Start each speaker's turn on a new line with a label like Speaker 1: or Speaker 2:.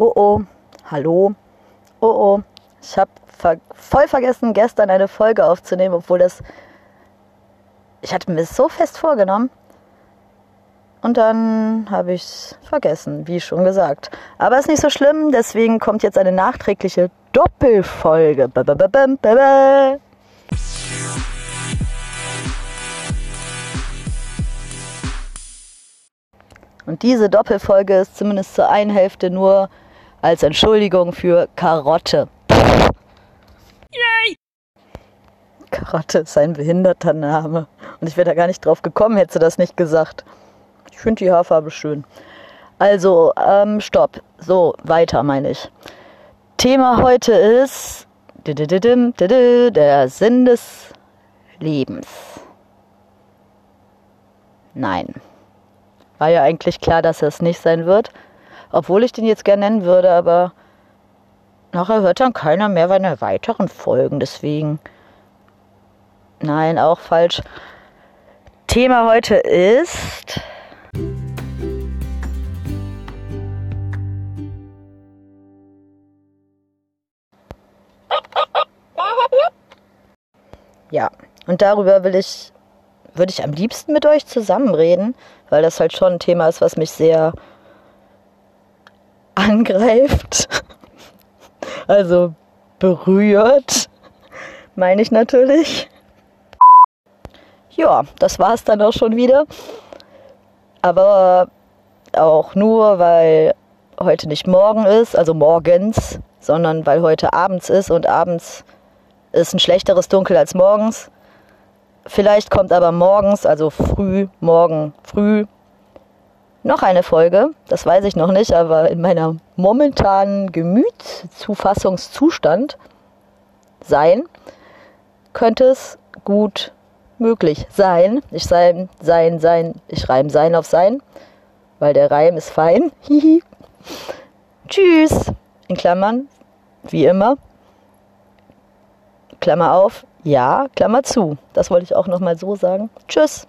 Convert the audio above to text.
Speaker 1: Oh oh, hallo. Oh oh, ich habe ver voll vergessen, gestern eine Folge aufzunehmen, obwohl das. Ich hatte mir so fest vorgenommen. Und dann habe ich es vergessen, wie schon gesagt. Aber ist nicht so schlimm, deswegen kommt jetzt eine nachträgliche Doppelfolge. Ba, ba, ba. Und diese Doppelfolge ist zumindest zur einen Hälfte nur als Entschuldigung für Karotte. Yay! Karotte ist ein behinderter Name. Und ich wäre da gar nicht drauf gekommen, hätte sie das nicht gesagt. Ich finde die Haarfarbe schön. Also, ähm, stopp. So, weiter meine ich. Thema heute ist der Sinn des Lebens. Nein. War ja eigentlich klar, dass es nicht sein wird. Obwohl ich den jetzt gerne nennen würde, aber nachher hört dann keiner mehr meine weiteren Folgen. Deswegen. Nein, auch falsch. Thema heute ist. Ja, und darüber will ich, würde ich am liebsten mit euch zusammenreden, weil das halt schon ein Thema ist, was mich sehr angreift. Also berührt, meine ich natürlich. Ja, das war es dann auch schon wieder. Aber auch nur, weil heute nicht morgen ist, also morgens, sondern weil heute abends ist und abends ist ein schlechteres Dunkel als morgens. Vielleicht kommt aber morgens, also früh, morgen früh, noch eine Folge. Das weiß ich noch nicht, aber in meiner momentanen Gemütszufassungszustand sein, könnte es gut möglich sein. Ich sein, sein, sein, ich reim sein auf sein, weil der Reim ist fein. Hihi. Tschüss. In Klammern, wie immer. Klammer auf, ja, Klammer zu. Das wollte ich auch nochmal so sagen. Tschüss.